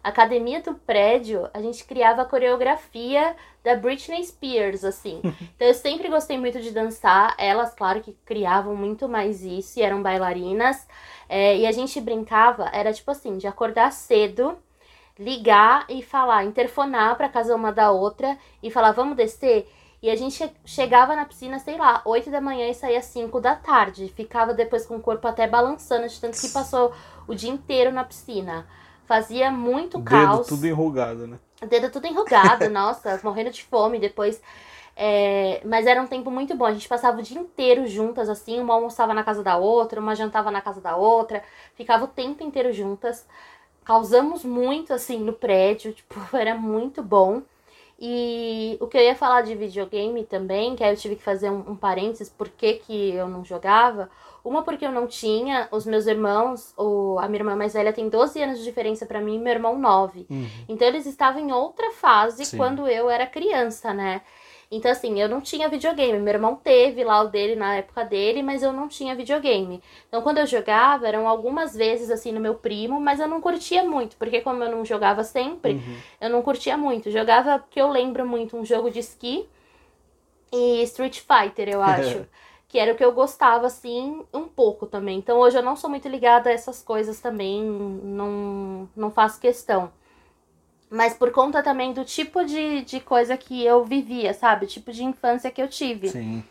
academia do prédio, a gente criava a coreografia da Britney Spears, assim. Então eu sempre gostei muito de dançar. Elas, claro que criavam muito mais isso e eram bailarinas. É, e a gente brincava, era tipo assim, de acordar cedo, ligar e falar, interfonar pra casa uma da outra e falar, vamos descer? E a gente chegava na piscina, sei lá, 8 da manhã e saía 5 da tarde. Ficava depois com o corpo até balançando, de tanto que passou o dia inteiro na piscina. Fazia muito Dedo caos. tudo enrugado, né? Dedo tudo enrugado, nossa, morrendo de fome depois. É, mas era um tempo muito bom. A gente passava o dia inteiro juntas, assim. Uma almoçava na casa da outra, uma jantava na casa da outra. Ficava o tempo inteiro juntas. Causamos muito, assim, no prédio. Tipo, era muito bom. E o que eu ia falar de videogame também, que aí eu tive que fazer um, um parênteses, por que, que eu não jogava. Uma porque eu não tinha, os meus irmãos, o, a minha irmã mais velha tem 12 anos de diferença para mim e meu irmão 9. Uhum. Então eles estavam em outra fase Sim. quando eu era criança, né? Então, assim, eu não tinha videogame. Meu irmão teve lá o dele na época dele, mas eu não tinha videogame. Então, quando eu jogava, eram algumas vezes, assim, no meu primo, mas eu não curtia muito, porque como eu não jogava sempre, uhum. eu não curtia muito. Jogava, porque eu lembro muito, um jogo de esqui e Street Fighter, eu acho. Que era o que eu gostava, assim, um pouco também. Então, hoje eu não sou muito ligada a essas coisas também, não, não faço questão mas por conta também do tipo de, de coisa que eu vivia, sabe? O tipo de infância que eu tive. Sim.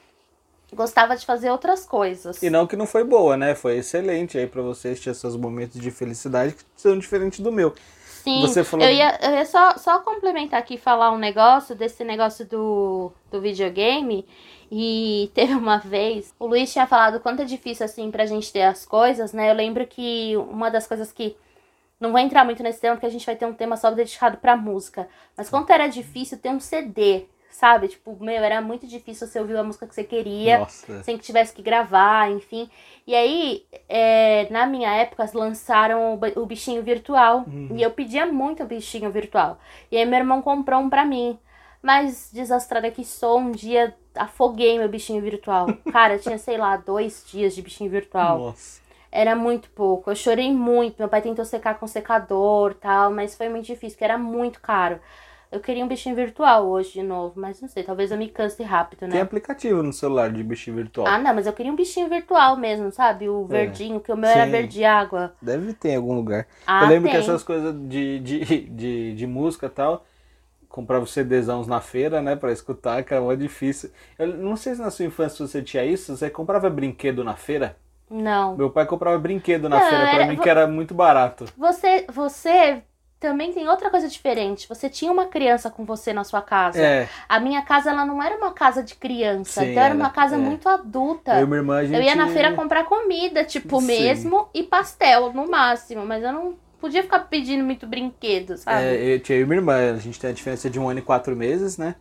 Gostava de fazer outras coisas. E não que não foi boa, né? Foi excelente aí para vocês ter seus momentos de felicidade que são diferentes do meu. Sim, Você falou... eu ia, eu ia só, só complementar aqui falar um negócio desse negócio do, do videogame. E teve uma vez, o Luiz tinha falado quanto é difícil assim pra gente ter as coisas, né? Eu lembro que uma das coisas que não vou entrar muito nesse tema porque a gente vai ter um tema só dedicado pra música. Mas quanto era difícil ter um CD, sabe? Tipo, meu, era muito difícil você ouvir a música que você queria, Nossa. sem que tivesse que gravar, enfim. E aí, é, na minha época, lançaram o bichinho virtual. Uhum. E eu pedia muito o bichinho virtual. E aí meu irmão comprou um pra mim. Mas, desastrada que sou, um dia afoguei meu bichinho virtual. Cara, tinha, sei lá, dois dias de bichinho virtual. Nossa era muito pouco. Eu chorei muito. Meu pai tentou secar com secador tal, mas foi muito difícil, porque era muito caro. Eu queria um bichinho virtual hoje de novo, mas não sei, talvez eu me canse rápido, né? Tem aplicativo no celular de bichinho virtual. Ah, não, mas eu queria um bichinho virtual mesmo, sabe? O é. verdinho, que o meu Sim. era verde água. Deve ter em algum lugar. Ah, eu lembro tem. que essas coisas de, de, de, de música e tal, comprava CDzãos na feira, né, pra escutar, que era muito difícil. Eu não sei se na sua infância você tinha isso, você comprava brinquedo na feira? Não. Meu pai comprava brinquedo na não, feira para mim, que era muito barato. Você, você também tem outra coisa diferente. Você tinha uma criança com você na sua casa. É. A minha casa, ela não era uma casa de criança. Sim, então era uma casa é. muito adulta. Eu e minha irmã, a gente... Eu ia na feira comprar comida, tipo, Sim. mesmo, e pastel, no máximo. Mas eu não podia ficar pedindo muito brinquedo, sabe? É, eu tinha e minha irmã. A gente tem a diferença de um ano e quatro meses, né?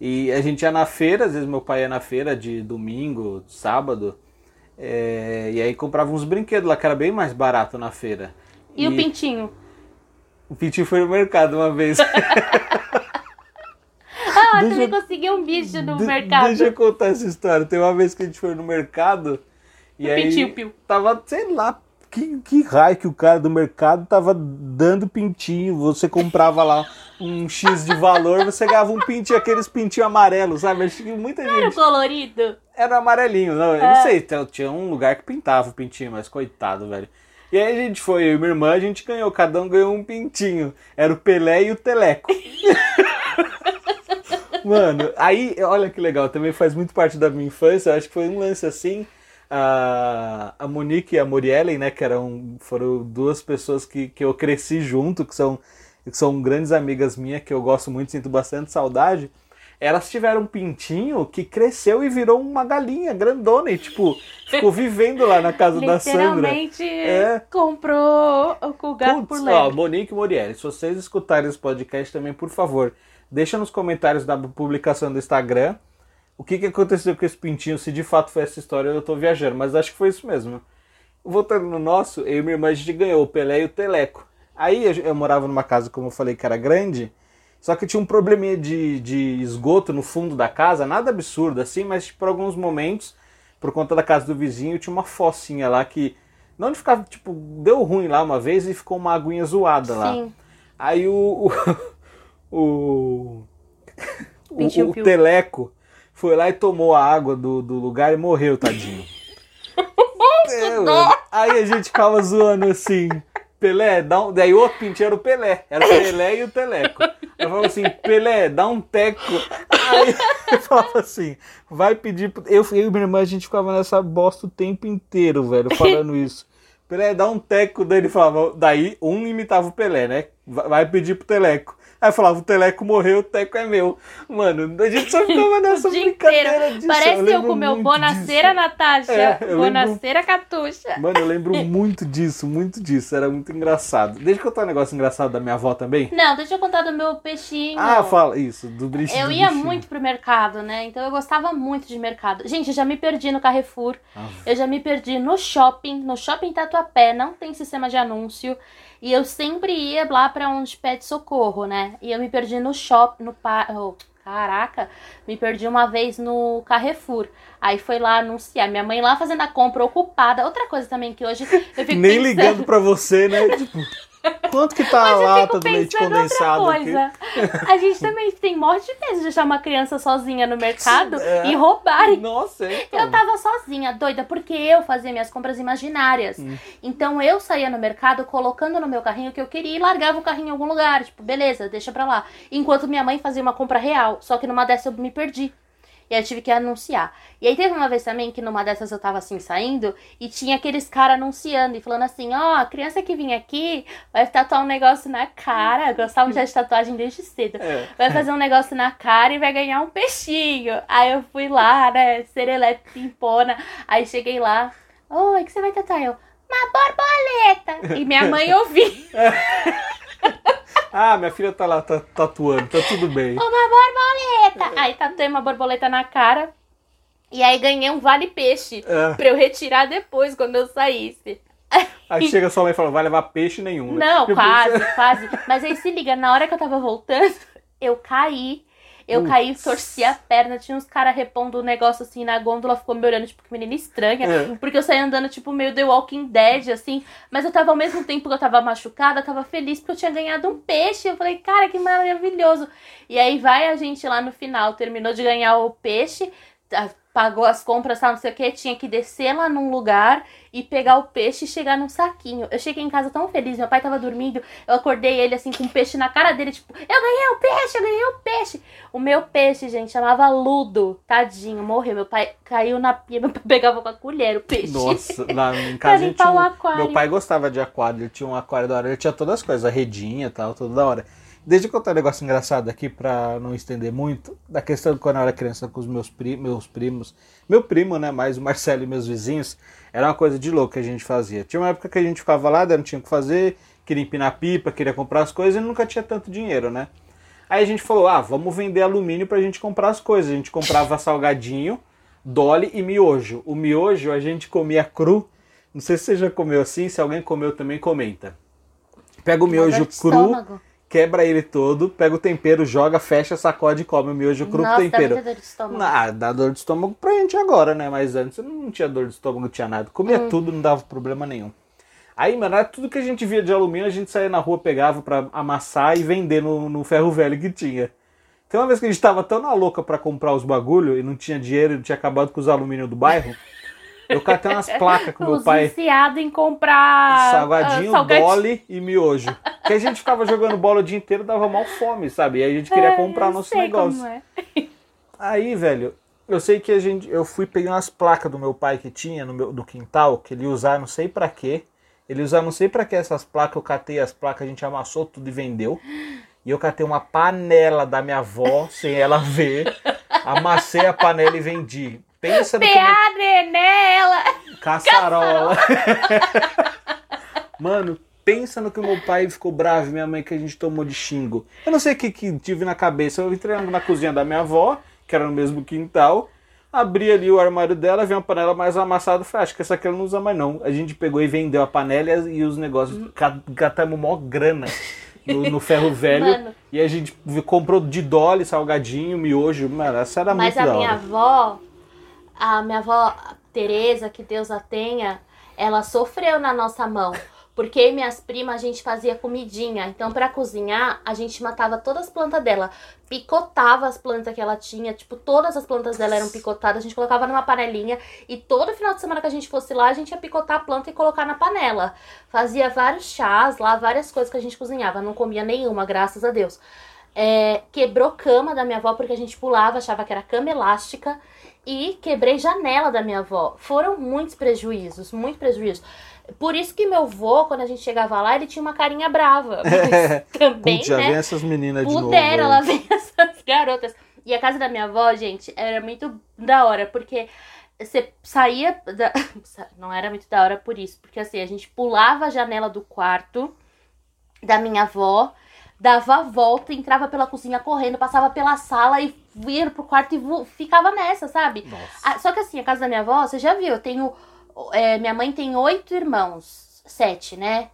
E a gente ia na feira, às vezes meu pai ia na feira de domingo, sábado. É, e aí comprava uns brinquedos lá que era bem mais barato na feira. E, e... o pintinho? O pintinho foi no mercado uma vez. ah, deixa, também consegui um bicho no de, mercado. Deixa eu contar essa história. Tem uma vez que a gente foi no mercado e o aí pintinho, Pio. tava, sei lá, que, que raio que o cara do mercado tava dando pintinho. Você comprava lá um X de valor, você ganhava um pintinho, aqueles pintinhos amarelos, sabe? Acho que muita gente. Era colorido? Era amarelinho, não, é. eu não sei, tinha um lugar que pintava o pintinho, mas coitado, velho. E aí a gente foi, eu e minha irmã, a gente ganhou, cada um ganhou um pintinho. Era o Pelé e o Teleco. Mano, aí, olha que legal, também faz muito parte da minha infância, acho que foi um lance assim. A, a Monique e a Muriellen, né, que eram, foram duas pessoas que, que eu cresci junto, que são, que são grandes amigas minhas, que eu gosto muito, sinto bastante saudade. Elas tiveram um pintinho que cresceu e virou uma galinha grandona e, tipo, ficou vivendo lá na casa da Sandra. Literalmente é. comprou o gato Putz, por ó, lebre. Monique e Murielle, se vocês escutarem esse podcast também, por favor, deixa nos comentários da publicação do Instagram o que, que aconteceu com esse pintinho, se de fato foi essa história, eu tô viajando, mas acho que foi isso mesmo. Voltando no nosso, eu e minha irmã a gente ganhou o Pelé e o Teleco. Aí eu, eu morava numa casa, como eu falei, que era grande, só que tinha um probleminha de, de esgoto no fundo da casa, nada absurdo assim, mas por alguns momentos, por conta da casa do vizinho, tinha uma focinha lá que. Não de ficar, tipo, deu ruim lá uma vez e ficou uma aguinha zoada lá. Sim. Aí o. O. o, o piu. Teleco foi lá e tomou a água do, do lugar e morreu, tadinho. É. Aí a gente ficava zoando assim. Pelé, dá um. Daí o outro pintinho era o Pelé. Era o Pelé e o Teleco. Eu falava assim, Pelé, dá um teco. Aí eu falava assim, vai pedir. pro- Eu, eu e minha irmã, a gente ficava nessa bosta o tempo inteiro, velho, falando isso. Pelé, dá um teco. Daí ele falava, daí um imitava o Pelé, né? Vai pedir pro Teleco. Aí eu falava, o Teleco morreu, o teco é meu. Mano, a gente só ficava nessa brincadeira disso. Parece eu, lembro com o meu Bonaceira. Natasha. É, eu lembro- Bonaceira Catuxa. Mano, eu lembro muito disso, muito disso. Era muito engraçado. Deixa eu contar um negócio engraçado da minha avó também. Não, deixa eu contar do meu peixinho. Ah, fala isso, do bichinho. Eu do ia bichinho. muito pro mercado, né? Então eu gostava muito de mercado. Gente, eu já me perdi no Carrefour. Ah, Eu já me perdi no shopping, no shopping Tatuapé, não tem sistema de anúncio. E eu sempre ia lá pra onde pede socorro, né? E eu me perdi no shopping, no pa... oh, caraca, me perdi uma vez no Carrefour. Aí foi lá anunciar, minha mãe lá fazendo a compra ocupada. Outra coisa também que hoje eu fico Nem pensando... ligando pra você, né? Tipo, quanto que tá a lata do leite condensado aqui? A gente também tem morte de medo de deixar uma criança sozinha no mercado É. e roubarem. Nossa, é, então. Eu tava sozinha, doida, porque eu fazia minhas compras imaginárias. Hum. Então eu saía no mercado colocando no meu carrinho o que eu queria e largava o carrinho em algum lugar. Tipo, beleza, deixa pra lá. Enquanto minha mãe fazia uma compra real. Só que numa dessas eu me perdi. E aí eu tive que anunciar. E aí teve uma vez também que numa dessas eu tava assim saindo e tinha aqueles caras anunciando e falando assim: ó, a criança que vem aqui vai tatuar um negócio na cara. Eu gostava já de tatuagem desde cedo É. vai fazer um negócio na cara e vai ganhar um peixinho. Aí eu fui lá, né, serelepe pimpona. Aí cheguei lá, oi, o que você vai tatuar? Eu, uma borboleta. E minha mãe ouviu, Ah, minha filha tá lá tá, tatuando, tá tudo bem. uma borboleta. Aí tatuei uma borboleta na cara. E aí ganhei um vale peixe É. pra eu retirar depois, quando eu saísse. Aí chega sua mãe e fala, vai levar peixe nenhum. né? Não, quase, quase. Mas aí se liga, na hora que eu tava voltando, eu caí. Eu Putz. caí, torci a perna, tinha uns caras repondo o negócio assim na gôndola, ficou me olhando, tipo, que menina estranha. É. Porque eu saí andando, tipo, meio The Walking Dead, assim. Mas eu tava, ao mesmo tempo que eu tava machucada, eu tava feliz porque eu tinha ganhado um peixe. Eu falei, cara, que maravilhoso. E aí vai a gente lá no final, terminou de ganhar o peixe, tá, pagou as compras, tal, não sei o que, tinha que descer lá num lugar e pegar o peixe e chegar num saquinho. Eu cheguei em casa tão feliz, meu pai tava dormindo, eu acordei ele assim com um peixe na cara dele, tipo, eu ganhei o peixe, eu ganhei o peixe. O meu peixe, gente, chamava Ludo, tadinho, morreu. Meu pai caiu na pia, meu pai pegava com a colher o peixe. Nossa, lá em casa a gente limpar tinha um-. Meu pai gostava de aquário, ele tinha um aquário da hora, ele tinha todas as coisas, a redinha e tal, tudo da hora. Deixa eu contar um negócio engraçado aqui pra não estender muito. Da questão de quando eu era criança com os meus, pri meus primos. Meu primo, né? Mais o Marcelo e meus vizinhos. Era uma coisa de louco que a gente fazia. Tinha uma época que a gente ficava lá, não tinha o que fazer, queria empinar pipa, queria comprar as coisas e nunca tinha tanto dinheiro, né? Aí a gente falou, ah, vamos vender alumínio pra gente comprar as coisas. A gente comprava salgadinho, dolly e miojo. O miojo a gente comia cru. Não sei se você já comeu assim, se alguém comeu também, comenta. Pega o miojo cru, estômago. Quebra ele todo, pega o tempero, joga, fecha, sacode e come o miojo cru Nossa, dá tempero. muita dor de estômago. Ah, dá dor de estômago pra gente agora, né? Mas antes não tinha dor de estômago, não tinha nada. Comia Hum. tudo, não dava problema nenhum. Aí, mano, tudo que a gente via de alumínio, a gente saía na rua, pegava pra amassar e vender no, no ferro velho que tinha. Tem uma vez que a gente tava tão na louca pra comprar os bagulho e não tinha dinheiro e tinha acabado com os alumínio do bairro. Eu catei umas placas com meu pai. viciados em comprar Salgadinho, ah, salgadinho. dolly e miojo. Que a gente ficava jogando bola o dia inteiro, dava mal fome, sabe? E aí a gente queria É, comprar eu nosso negócio. é. Aí, velho, Eu sei que a gente, eu fui pegar umas placas do meu pai que tinha no meu do quintal, que ele usar não sei pra quê. Ele usava não sei pra que essas placas, eu catei as placas, a gente amassou tudo e vendeu. E eu catei uma panela da minha avó, sem ela ver. Amassei a panela e vendi. Pensa no. PA nela! Caçarola. Mano, pensa no que meu pai ficou bravo minha mãe que a gente tomou de xingo. Eu não sei o que, que tive na cabeça. Eu entrei na cozinha da minha avó, que era no mesmo quintal. Abri ali o armário dela, vi uma panela mais amassada. Falei, acho que essa aqui ela não usa mais não. A gente pegou e vendeu a panela e os negócios. Catamos mó grana no, no ferro velho. Mano. E a gente comprou de dole, salgadinho, miojo. Mano, essa era Mas muito a minha avó, a minha avó Tereza, que Deus a tenha, ela sofreu na nossa mão. Porque minhas primas a gente fazia comidinha. Então, pra cozinhar, a gente matava todas as plantas dela. Picotava as plantas que ela tinha. Tipo, todas as plantas dela eram picotadas. A gente colocava numa panelinha. E todo final de semana que a gente fosse lá, a gente ia picotar a planta e colocar na panela. Fazia vários chás lá, várias coisas que a gente cozinhava. Não comia nenhuma, graças a Deus. É, quebrou cama da minha avó porque a gente pulava, achava que era cama elástica. E quebrei janela da minha avó. Foram muitos prejuízos, muitos prejuízos. Por isso que meu vô, quando a gente chegava lá, ele tinha uma carinha brava. Mas também, já né? vem essas meninas de novo. Pudera, aí. lá vem essas garotas. E a casa da minha avó, gente, era muito da hora, porque você saía. da- Não era muito da hora por isso, porque assim, a gente pulava a janela do quarto da minha avó, dava a volta, entrava pela cozinha correndo, passava pela sala e ia pro quarto e ficava nessa, sabe? Nossa. Ah, só que assim, a casa da minha avó, você já viu, eu tenho. é, minha mãe tem oito irmãos. Sete, né?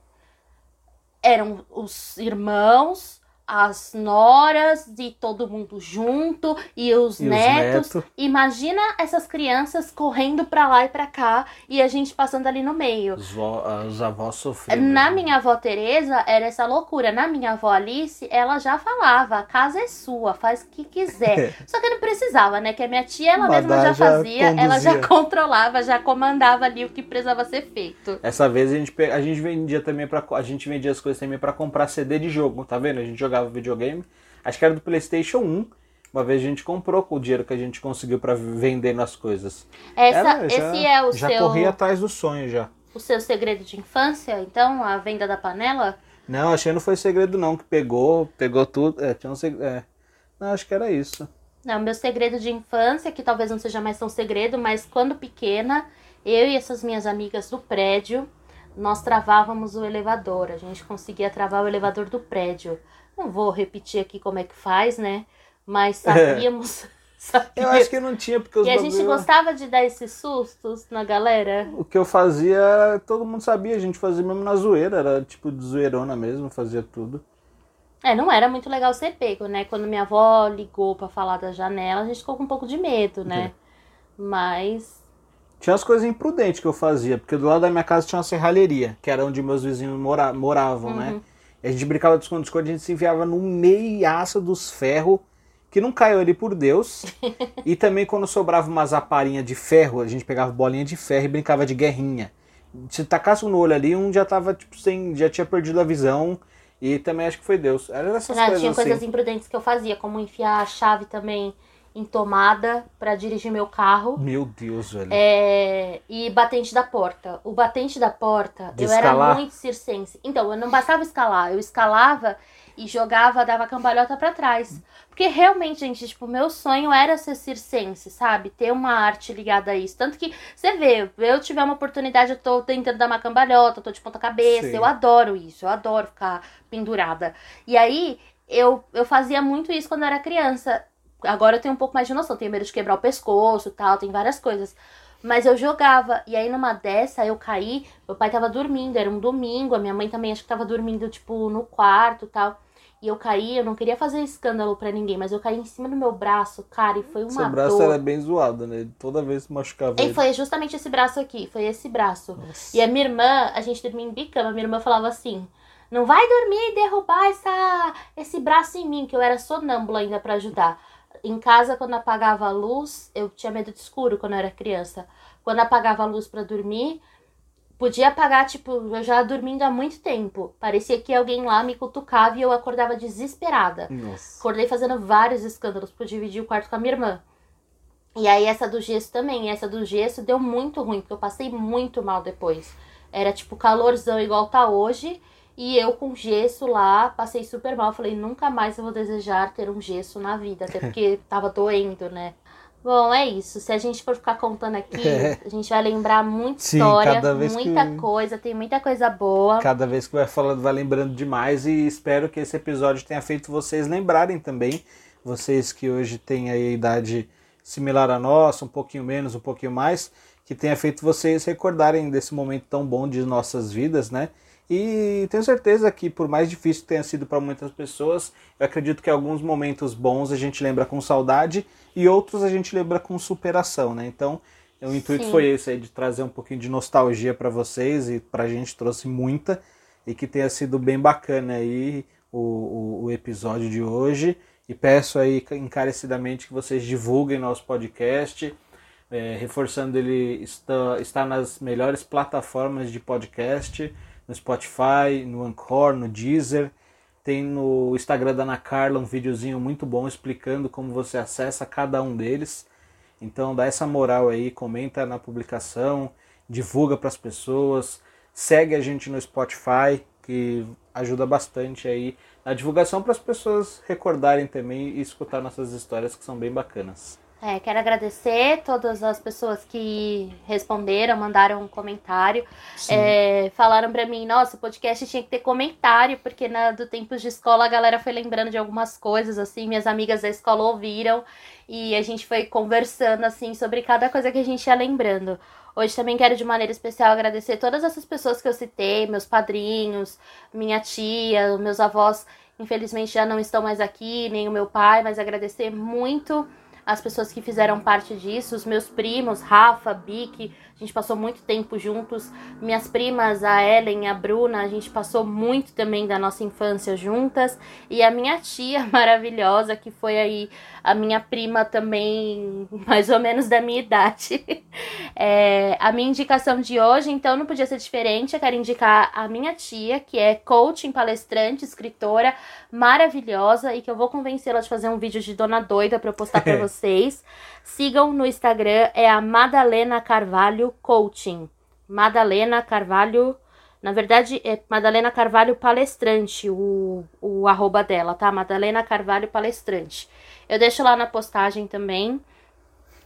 Eram os irmãos, as noras e todo mundo junto, e os E os netos. netos. Imagina essas crianças correndo pra lá e pra cá e a gente passando ali no meio. Os, os avós sofreram. Na minha avó Teresa era essa loucura. Na minha avó Alice, ela já falava: a casa é sua, faz o que quiser. Só que não precisava, né? Que a minha tia, ela mesma já já fazia, ela já conduzia. controlava, já comandava ali o que precisava ser feito. Essa vez a gente, a gente vendia também para a gente vendia as coisas também pra comprar CD de jogo, tá vendo? A gente jogava videogame. Acho que era do PlayStation 1. Uma vez a gente comprou com o dinheiro que a gente conseguiu pra vender nas coisas. Essa, Ela já- esse é o já seu, corri atrás do sonho já. o seu segredo de infância, então, a venda da panela? Não, achei que não foi segredo não, que pegou, pegou tudo. É, tinha um segredo. É. Não, acho que era isso. Não, meu segredo de infância, que talvez não seja mais tão segredo, mas quando pequena, eu e essas minhas amigas do prédio, nós travávamos o elevador. A gente conseguia travar o elevador do prédio. Não vou repetir aqui como é que faz, né? Mas sabíamos. Eu sabíamos. acho que não tinha, porque os E a gente bagulho- gostava de dar esses sustos na galera. O que eu fazia, todo mundo sabia, a gente fazia mesmo na zoeira, era tipo de zoeirona mesmo, fazia tudo. É, não era muito legal ser pego, né? Quando minha avó ligou pra falar da janela, a gente ficou com um pouco de medo, né? Mas. Tinha as coisas imprudentes que eu fazia, porque do lado da minha casa tinha uma serralheria, que era onde meus vizinhos mora- moravam, né? A gente brincava de esconde-esconde, a gente se enfiava no meiaço dos ferros, que não caiu ali por Deus. e também quando sobrava umas aparinhas de ferro, a gente pegava bolinha de ferro e brincava de guerrinha. Se tacasse um no olho ali, um já tava, tipo, sem. já tinha perdido a visão. E também acho que foi Deus. Era essas coisas tinha assim. coisas imprudentes que eu fazia, como enfiar a chave também em tomada pra dirigir meu carro. Meu Deus, velho. É, e batente da porta. O batente da porta, De eu escalar? era muito circense. Então, eu não bastava escalar, eu escalava e jogava, dava cambalhota pra trás. Porque realmente, gente, tipo, meu sonho era ser circense, sabe? Ter uma arte ligada a isso. Tanto que, você vê, eu tiver uma oportunidade, eu tô tentando dar uma cambalhota, tô de ponta cabeça, Sim. eu adoro isso, eu adoro ficar pendurada. E aí, eu, eu fazia muito isso quando eu era criança. Agora eu tenho um pouco mais de noção, tenho medo de quebrar o pescoço e tal, tem várias coisas. Mas eu jogava, e aí numa dessa eu caí, meu pai tava dormindo, era um domingo, a minha mãe também acho que tava dormindo, tipo, no quarto e tal. E eu caí, eu não queria fazer escândalo pra ninguém, mas eu caí em cima do meu braço, cara, e foi uma Seu braço dor. era bem zoado, né? Toda vez se machucava. E ele. foi justamente esse braço aqui, foi esse braço. Nossa. E a minha irmã, a gente dormia em bicama, minha irmã falava assim: não vai dormir e derrubar essa, esse braço em mim, que eu era sonâmbula ainda pra ajudar. Em casa, quando apagava a luz, eu tinha medo de escuro quando eu era criança. Quando apagava a luz pra dormir, podia apagar, tipo, eu já dormindo há muito tempo. Parecia que alguém lá me cutucava e eu acordava desesperada. Nossa. Acordei fazendo vários escândalos, porque eu dividi o quarto com a minha irmã. E aí essa do gesso também, essa do gesso deu muito ruim, porque eu passei muito mal depois. Era tipo calorzão igual tá hoje, e eu com gesso lá, passei super mal. Falei, nunca mais eu vou desejar ter um gesso na vida, até porque tava doendo, né? Bom, é isso. Se a gente for ficar contando aqui, é. a gente vai lembrar muita Sim, história, muita que... coisa, tem muita coisa boa. Cada vez que vai falando, vai lembrando demais e espero que esse episódio tenha feito vocês lembrarem também. Vocês que hoje têm a idade similar à nossa, um pouquinho menos, um pouquinho mais, que tenha feito vocês recordarem desse momento tão bom de nossas vidas, né? E tenho certeza que, por mais difícil que tenha sido para muitas pessoas, eu acredito que alguns momentos bons a gente lembra com saudade e outros a gente lembra com superação, né? Então, o intuito Sim. foi esse aí, de trazer um pouquinho de nostalgia para vocês e para a gente trouxe muita e que tenha sido bem bacana aí o, o, o episódio de hoje. E peço aí encarecidamente que vocês divulguem nosso podcast, é, reforçando ele está, está nas melhores plataformas de podcast no Spotify, no Anchor, no Deezer. Tem no Instagram da Ana Carla um videozinho muito bom explicando como você acessa cada um deles. Então dá essa moral aí, comenta na publicação, divulga para as pessoas, segue a gente no Spotify, que ajuda bastante aí na divulgação para as pessoas recordarem também e escutar nossas histórias que são bem bacanas. É, quero agradecer todas as pessoas que responderam, mandaram um comentário. É, falaram para mim, nossa, o podcast tinha que ter comentário, porque na, do Tempos de Escola a galera foi lembrando de algumas coisas, assim, minhas amigas da escola ouviram e a gente foi conversando, assim, sobre cada coisa que a gente ia lembrando. Hoje também quero de maneira especial agradecer todas essas pessoas que eu citei, meus padrinhos, minha tia, meus avós, infelizmente já não estão mais aqui, nem o meu pai, mas agradecer muito as pessoas que fizeram parte disso, os meus primos, Rafa, Bic, gente passou muito tempo juntos. Minhas primas, a Ellen, a Bruna, a gente passou muito também da nossa infância juntas. E a minha tia maravilhosa, que foi aí a minha prima também, mais ou menos da minha idade. É, a minha indicação de hoje, então, não podia ser diferente. Eu quero indicar a minha tia, que é coaching, palestrante, escritora maravilhosa e que eu vou convencê-la de fazer um vídeo de Dona Doida para eu postar para vocês. Sigam no Instagram, é a Madalena Carvalho Coaching. Madalena Carvalho. Na verdade, é Madalena Carvalho Palestrante, o, o arroba dela, tá? Madalena Carvalho Palestrante. Eu deixo lá na postagem também.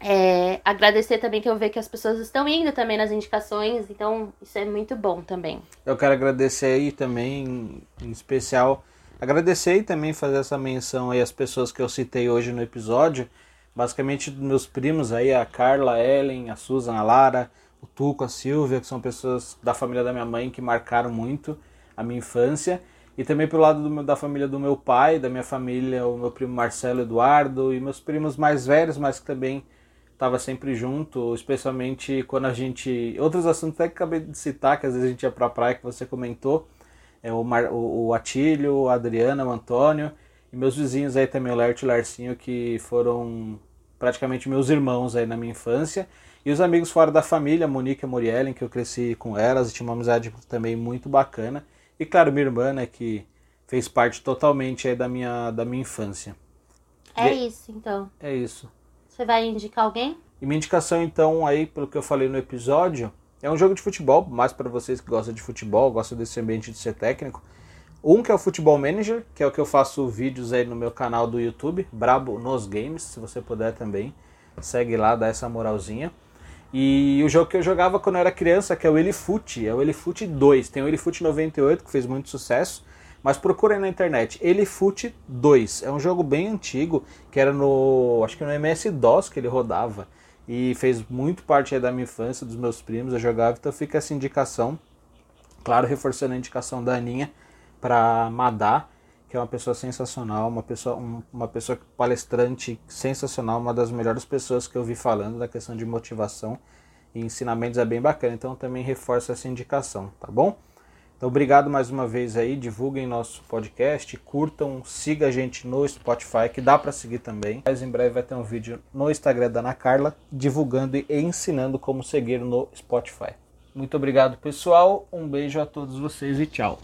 É, agradecer também que eu vejo que as pessoas estão indo também nas indicações, então isso é muito bom também. Eu quero agradecer aí também, em especial, agradecer e também fazer essa menção aí às pessoas que eu citei hoje no episódio, basicamente meus primos aí, a Carla, a Ellen, a Susan, a Lara, o Tuco, a Silvia, que são pessoas da família da minha mãe que marcaram muito a minha infância. E também pelo lado meu, da família do meu pai, da minha família, o meu primo Marcelo Eduardo e meus primos mais velhos, mas que também estava sempre junto, especialmente quando a gente. Outros assuntos até que acabei de citar, que às vezes a gente ia pra praia, que você comentou. É o, Mar, o, Atílio, a Adriana, o Antônio. E meus vizinhos aí também, o Lerte e o Larcinho, que foram praticamente meus irmãos aí na minha infância. E os amigos fora da família, Monique e a Muriellen, que eu cresci com elas, e tinha uma amizade também muito bacana. E claro, minha irmã, né, que fez parte totalmente aí da minha, da minha infância. É e, isso, então. É isso. Você vai indicar alguém? E minha indicação, então, aí, pelo que eu falei no episódio, é um jogo de futebol, mais para vocês que gostam de futebol, gostam desse ambiente de ser técnico. Um que é o Futebol Manager, que é o que eu faço vídeos aí no meu canal do YouTube, Brabo nos Games, se você puder também. Segue lá, dá essa moralzinha. E o jogo que eu jogava quando eu era criança, que é o Elifoot, é o Elifoot 2. Tem o Elifoot 98, que fez muito sucesso, mas procurem na internet. Elifoot 2. É um jogo bem antigo, que era no. acho que no MS-DOS que ele rodava. E fez muito parte da minha infância, dos meus primos, eu jogava, então fica essa indicação. Claro, reforçando a indicação da Aninha para Madá, que é uma pessoa sensacional, uma pessoa, um, uma pessoa palestrante sensacional, uma das melhores pessoas que eu vi falando da questão de motivação e ensinamentos é bem bacana. Então também reforço essa indicação, tá bom? Então obrigado mais uma vez aí, divulguem nosso podcast, curtam, siga a gente no Spotify, que dá para seguir também. Mas em breve vai ter um vídeo no Instagram da Ana Carla, divulgando e ensinando como seguir no Spotify. Muito obrigado, pessoal. Um beijo a todos vocês e tchau.